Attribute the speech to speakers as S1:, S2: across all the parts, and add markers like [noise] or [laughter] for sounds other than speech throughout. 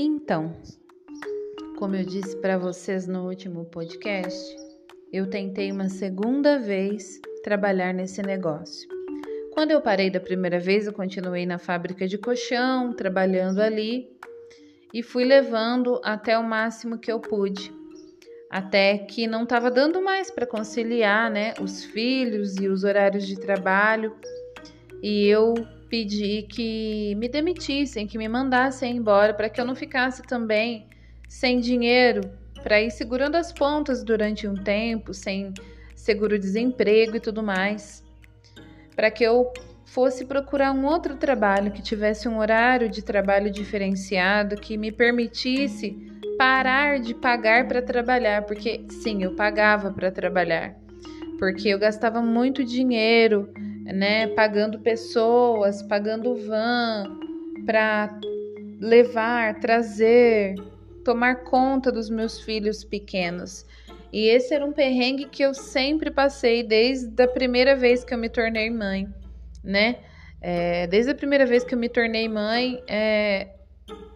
S1: Então, como eu disse para vocês no último podcast, eu tentei uma segunda vez trabalhar nesse negócio. Quando eu parei da primeira vez, eu continuei na fábrica de colchão, trabalhando ali e fui levando até o máximo que eu pude. Até que não estava dando mais para conciliar, né, os filhos e os horários de trabalho. E eu pedi que me demitissem, que me mandassem embora, para que eu não ficasse também sem dinheiro para ir segurando as pontas durante um tempo, sem seguro-desemprego e tudo mais, para que eu fosse procurar um outro trabalho que tivesse um horário de trabalho diferenciado, que me permitisse parar de pagar para trabalhar, porque sim, eu pagava para trabalhar, porque eu gastava muito dinheiro né? Pagando pessoas, pagando van para levar, trazer, tomar conta dos meus filhos pequenos. E esse era um perrengue que eu sempre passei desde a primeira vez que eu me tornei mãe, né? É, desde a primeira vez que eu me tornei mãe é,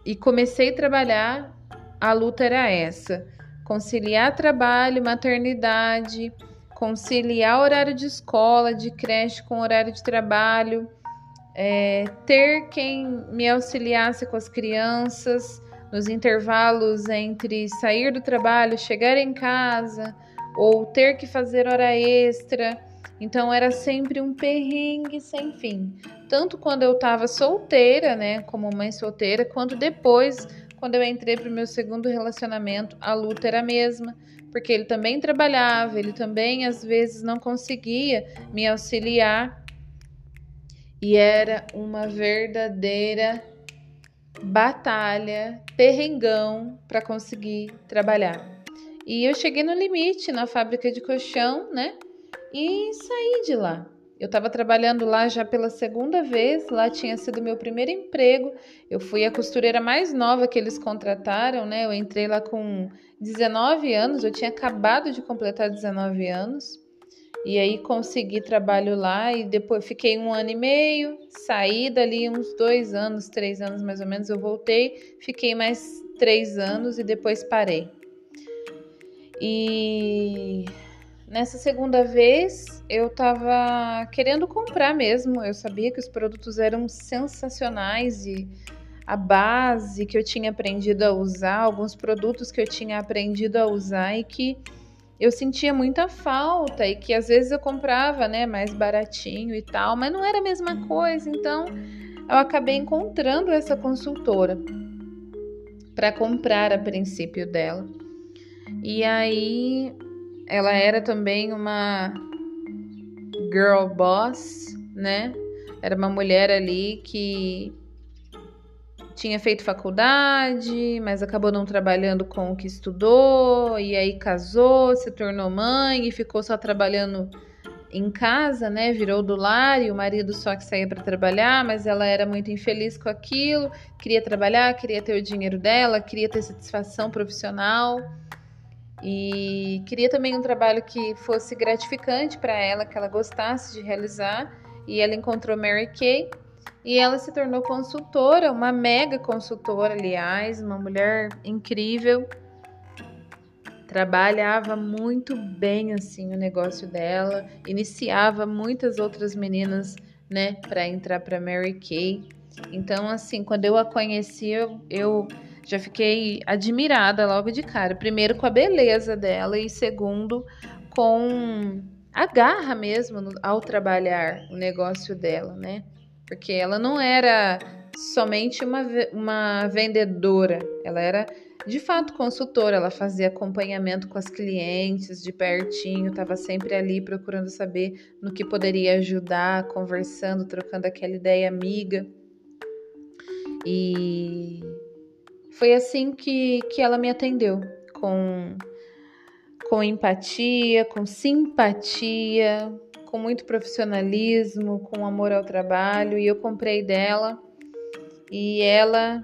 S1: e comecei a trabalhar, a luta era essa: conciliar trabalho, maternidade conciliar horário de escola, de creche com horário de trabalho, é, ter quem me auxiliasse com as crianças nos intervalos entre sair do trabalho, chegar em casa ou ter que fazer hora extra. Então era sempre um perrengue sem fim. Tanto quando eu estava solteira, né, como mãe solteira, quanto depois, quando eu entrei para o meu segundo relacionamento, a luta era a mesma porque ele também trabalhava, ele também às vezes não conseguia me auxiliar e era uma verdadeira batalha, perrengão para conseguir trabalhar. E eu cheguei no limite na fábrica de colchão, né? E saí de lá. Eu estava trabalhando lá já pela segunda vez, lá tinha sido meu primeiro emprego. Eu fui a costureira mais nova que eles contrataram, né? Eu entrei lá com 19 anos, eu tinha acabado de completar 19 anos. E aí consegui trabalho lá e depois fiquei um ano e meio, saí dali uns dois anos, três anos mais ou menos, eu voltei, fiquei mais três anos e depois parei. E Nessa segunda vez, eu estava querendo comprar mesmo. Eu sabia que os produtos eram sensacionais e a base que eu tinha aprendido a usar, alguns produtos que eu tinha aprendido a usar e que eu sentia muita falta e que às vezes eu comprava, né, mais baratinho e tal, mas não era a mesma coisa. Então, eu acabei encontrando essa consultora para comprar a princípio dela. E aí ela era também uma girl boss, né? Era uma mulher ali que tinha feito faculdade, mas acabou não trabalhando com o que estudou, e aí casou, se tornou mãe e ficou só trabalhando em casa, né? Virou do lar e o marido só que saía para trabalhar, mas ela era muito infeliz com aquilo, queria trabalhar, queria ter o dinheiro dela, queria ter satisfação profissional. E queria também um trabalho que fosse gratificante para ela, que ela gostasse de realizar. E ela encontrou Mary Kay e ela se tornou consultora, uma mega consultora, aliás, uma mulher incrível. Trabalhava muito bem assim o negócio dela, iniciava muitas outras meninas, né, para entrar para Mary Kay. Então, assim, quando eu a conheci, eu, eu já fiquei admirada logo de cara. Primeiro com a beleza dela e segundo com a garra mesmo ao trabalhar o negócio dela, né? Porque ela não era somente uma, uma vendedora, ela era de fato consultora, ela fazia acompanhamento com as clientes de pertinho, estava sempre ali procurando saber no que poderia ajudar, conversando, trocando aquela ideia amiga. E foi assim que, que ela me atendeu, com, com empatia, com simpatia, com muito profissionalismo, com amor ao trabalho, e eu comprei dela. E ela,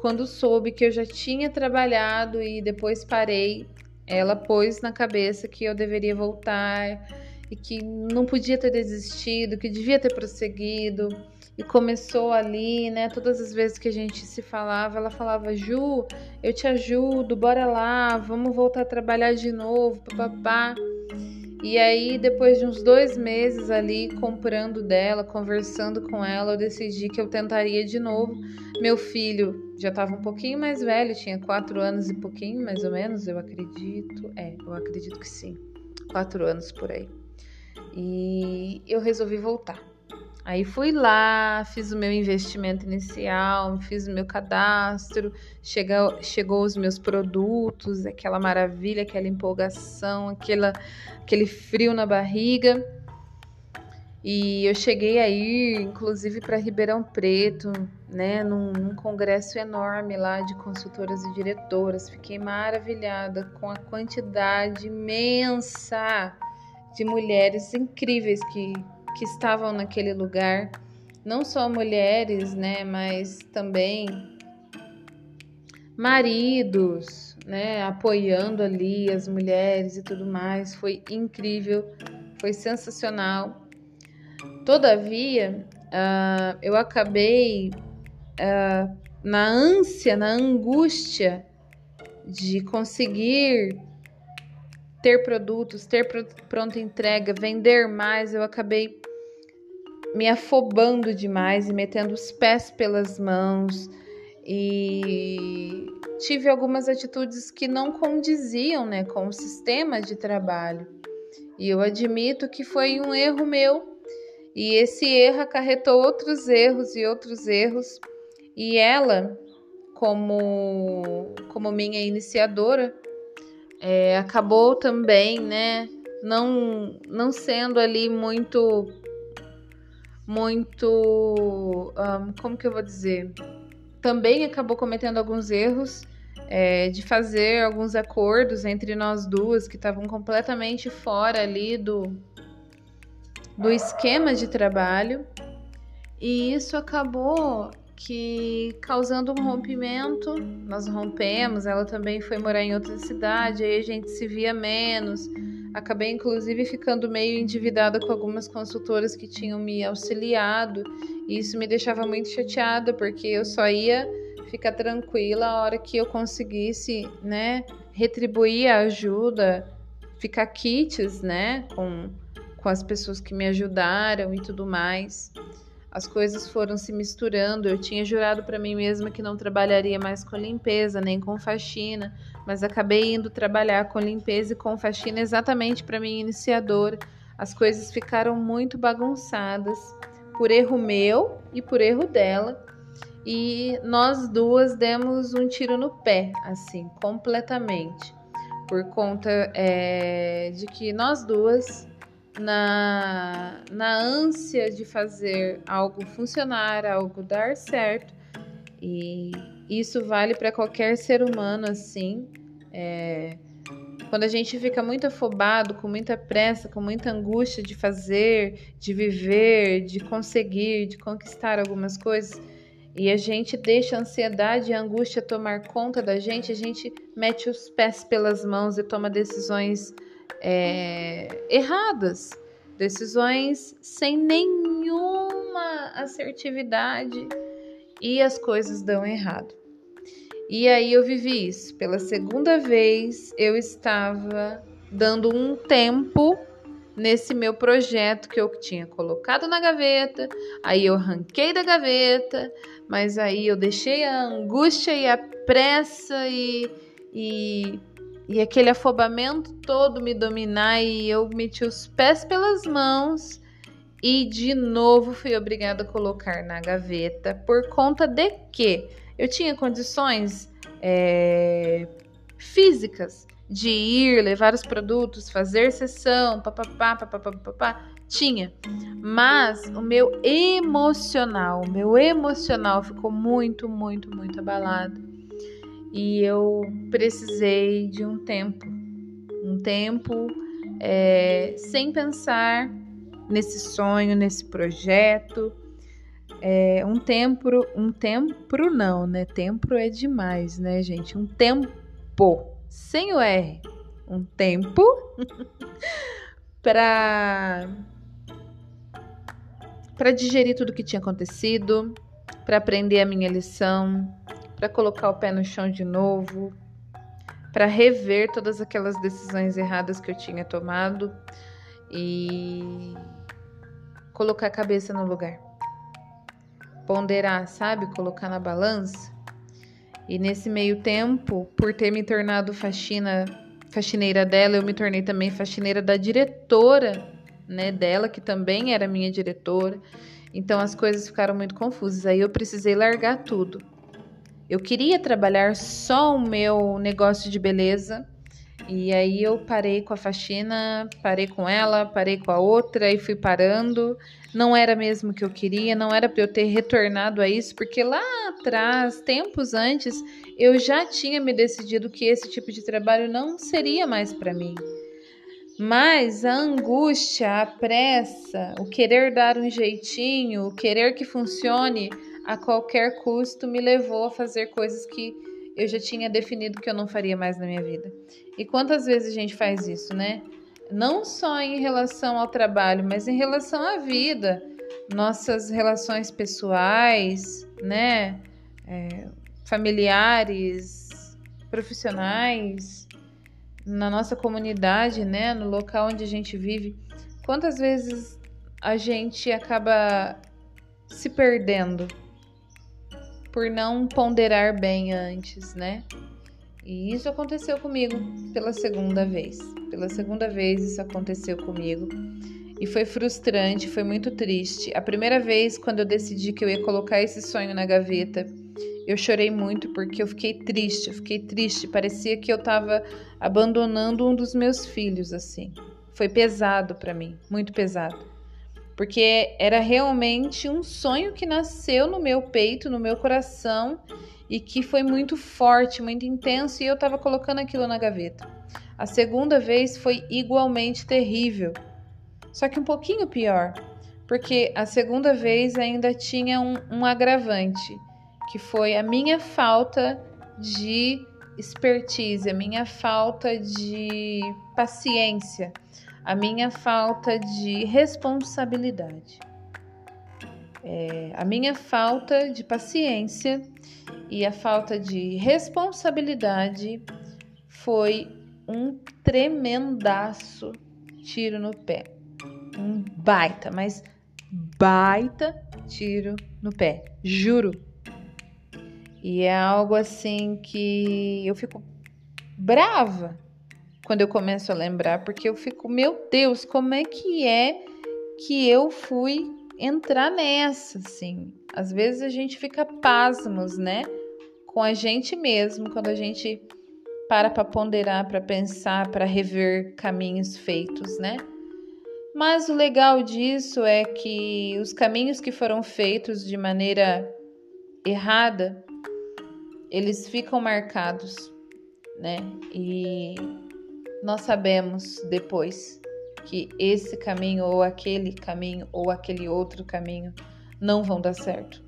S1: quando soube que eu já tinha trabalhado e depois parei, ela pôs na cabeça que eu deveria voltar e que não podia ter desistido, que devia ter prosseguido. E começou ali, né? Todas as vezes que a gente se falava, ela falava: Ju, eu te ajudo, bora lá, vamos voltar a trabalhar de novo, papapá. E aí, depois de uns dois meses ali comprando dela, conversando com ela, eu decidi que eu tentaria de novo. Meu filho já estava um pouquinho mais velho, tinha quatro anos e pouquinho, mais ou menos, eu acredito. É, eu acredito que sim. Quatro anos por aí. E eu resolvi voltar. Aí fui lá, fiz o meu investimento inicial, fiz o meu cadastro, chegou, chegou os meus produtos, aquela maravilha, aquela empolgação, aquela, aquele frio na barriga. E eu cheguei aí, inclusive, para Ribeirão Preto, né, num, num, congresso enorme lá de consultoras e diretoras. Fiquei maravilhada com a quantidade imensa de mulheres incríveis que, que estavam naquele lugar. Não só mulheres, né, mas também maridos, né, apoiando ali as mulheres e tudo mais. Foi incrível, foi sensacional. Todavia, uh, eu acabei uh, na ânsia, na angústia de conseguir ter produtos, ter pronta entrega, vender mais, eu acabei me afobando demais e metendo os pés pelas mãos. E tive algumas atitudes que não condiziam né, com o sistema de trabalho. E eu admito que foi um erro meu, e esse erro acarretou outros erros e outros erros, e ela, como, como minha iniciadora, é, acabou também, né, não, não sendo ali muito, muito, um, como que eu vou dizer? Também acabou cometendo alguns erros é, de fazer alguns acordos entre nós duas que estavam completamente fora ali do, do esquema de trabalho. E isso acabou que causando um rompimento, nós rompemos, ela também foi morar em outra cidade, aí a gente se via menos. Acabei inclusive ficando meio endividada com algumas consultoras que tinham me auxiliado, e isso me deixava muito chateada, porque eu só ia ficar tranquila a hora que eu conseguisse, né, retribuir a ajuda, ficar kits, né, com com as pessoas que me ajudaram e tudo mais as coisas foram se misturando. Eu tinha jurado para mim mesma que não trabalharia mais com limpeza nem com faxina, mas acabei indo trabalhar com limpeza e com faxina exatamente para minha iniciadora. As coisas ficaram muito bagunçadas por erro meu e por erro dela. E nós duas demos um tiro no pé, assim, completamente, por conta é, de que nós duas na, na ânsia de fazer algo funcionar, algo dar certo. E isso vale para qualquer ser humano, assim. É, quando a gente fica muito afobado, com muita pressa, com muita angústia de fazer, de viver, de conseguir, de conquistar algumas coisas, e a gente deixa a ansiedade e a angústia tomar conta da gente, a gente mete os pés pelas mãos e toma decisões é, erradas, decisões sem nenhuma assertividade e as coisas dão errado. E aí eu vivi isso. Pela segunda vez eu estava dando um tempo nesse meu projeto que eu tinha colocado na gaveta, aí eu arranquei da gaveta, mas aí eu deixei a angústia e a pressa e, e e aquele afobamento todo me dominar e eu meti os pés pelas mãos. E de novo fui obrigada a colocar na gaveta por conta de que eu tinha condições é, físicas de ir, levar os produtos, fazer sessão, papapá, papapá, papapá, tinha. Mas o meu emocional, o meu emocional ficou muito, muito, muito abalado e eu precisei de um tempo, um tempo é, sem pensar nesse sonho, nesse projeto. É, um tempo, um tempo não, né? Tempo é demais, né, gente? Um tempo, sem o R, um tempo [laughs] para para digerir tudo que tinha acontecido, para aprender a minha lição, para colocar o pé no chão de novo, para rever todas aquelas decisões erradas que eu tinha tomado e colocar a cabeça no lugar. Ponderar, sabe? Colocar na balança. E nesse meio tempo, por ter me tornado faxina, faxineira dela, eu me tornei também faxineira da diretora, né, dela, que também era minha diretora. Então as coisas ficaram muito confusas. Aí eu precisei largar tudo. Eu queria trabalhar só o meu negócio de beleza. E aí eu parei com a faxina, parei com ela, parei com a outra e fui parando. Não era mesmo o que eu queria, não era para eu ter retornado a isso, porque lá atrás, tempos antes, eu já tinha me decidido que esse tipo de trabalho não seria mais para mim. Mas a angústia, a pressa, o querer dar um jeitinho, o querer que funcione, a qualquer custo me levou a fazer coisas que eu já tinha definido que eu não faria mais na minha vida. E quantas vezes a gente faz isso, né? Não só em relação ao trabalho, mas em relação à vida, nossas relações pessoais, né? É, familiares, profissionais, na nossa comunidade, né? No local onde a gente vive. Quantas vezes a gente acaba se perdendo por não ponderar bem antes, né? E isso aconteceu comigo pela segunda vez. Pela segunda vez isso aconteceu comigo. E foi frustrante, foi muito triste. A primeira vez, quando eu decidi que eu ia colocar esse sonho na gaveta, eu chorei muito porque eu fiquei triste, eu fiquei triste. Parecia que eu estava abandonando um dos meus filhos, assim. Foi pesado para mim, muito pesado porque era realmente um sonho que nasceu no meu peito, no meu coração e que foi muito forte, muito intenso e eu estava colocando aquilo na gaveta. A segunda vez foi igualmente terrível, só que um pouquinho pior, porque a segunda vez ainda tinha um, um agravante, que foi a minha falta de expertise, a minha falta de paciência a minha falta de responsabilidade, é, a minha falta de paciência e a falta de responsabilidade foi um tremendaço tiro no pé. Um baita, mas baita tiro no pé, juro. E é algo assim que eu fico brava quando eu começo a lembrar, porque eu fico, meu Deus, como é que é que eu fui entrar nessa, assim? Às vezes a gente fica pasmos, né? Com a gente mesmo, quando a gente para para ponderar, para pensar, para rever caminhos feitos, né? Mas o legal disso é que os caminhos que foram feitos de maneira errada, eles ficam marcados, né? E nós sabemos depois que esse caminho ou aquele caminho ou aquele outro caminho não vão dar certo.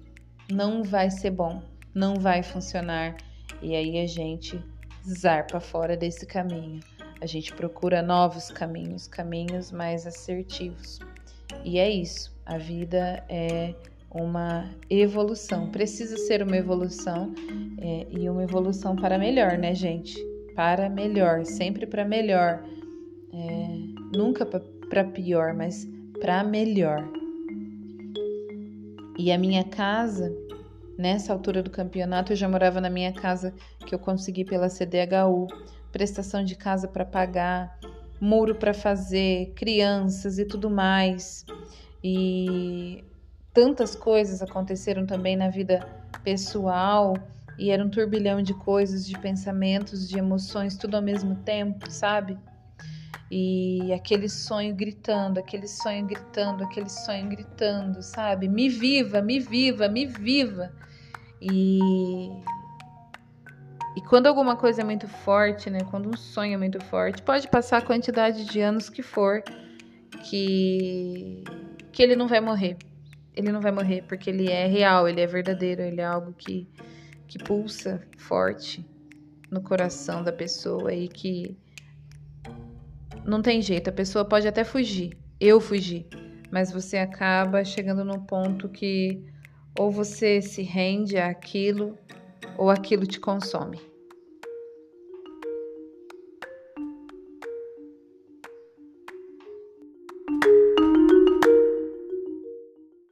S1: Não vai ser bom, não vai funcionar. E aí a gente zarpa fora desse caminho. A gente procura novos caminhos, caminhos mais assertivos. E é isso. A vida é uma evolução. Precisa ser uma evolução é, e uma evolução para melhor, né, gente? Para melhor, sempre para melhor. É, nunca para pior, mas para melhor. E a minha casa, nessa altura do campeonato, eu já morava na minha casa que eu consegui pela CDHU, prestação de casa para pagar, muro para fazer, crianças e tudo mais. E tantas coisas aconteceram também na vida pessoal e era um turbilhão de coisas, de pensamentos, de emoções, tudo ao mesmo tempo, sabe? E aquele sonho gritando, aquele sonho gritando, aquele sonho gritando, sabe? Me viva, me viva, me viva. E e quando alguma coisa é muito forte, né? Quando um sonho é muito forte, pode passar a quantidade de anos que for, que que ele não vai morrer. Ele não vai morrer porque ele é real, ele é verdadeiro, ele é algo que que pulsa forte no coração da pessoa e que não tem jeito, a pessoa pode até fugir. Eu fugi, mas você acaba chegando num ponto que ou você se rende àquilo ou aquilo te consome.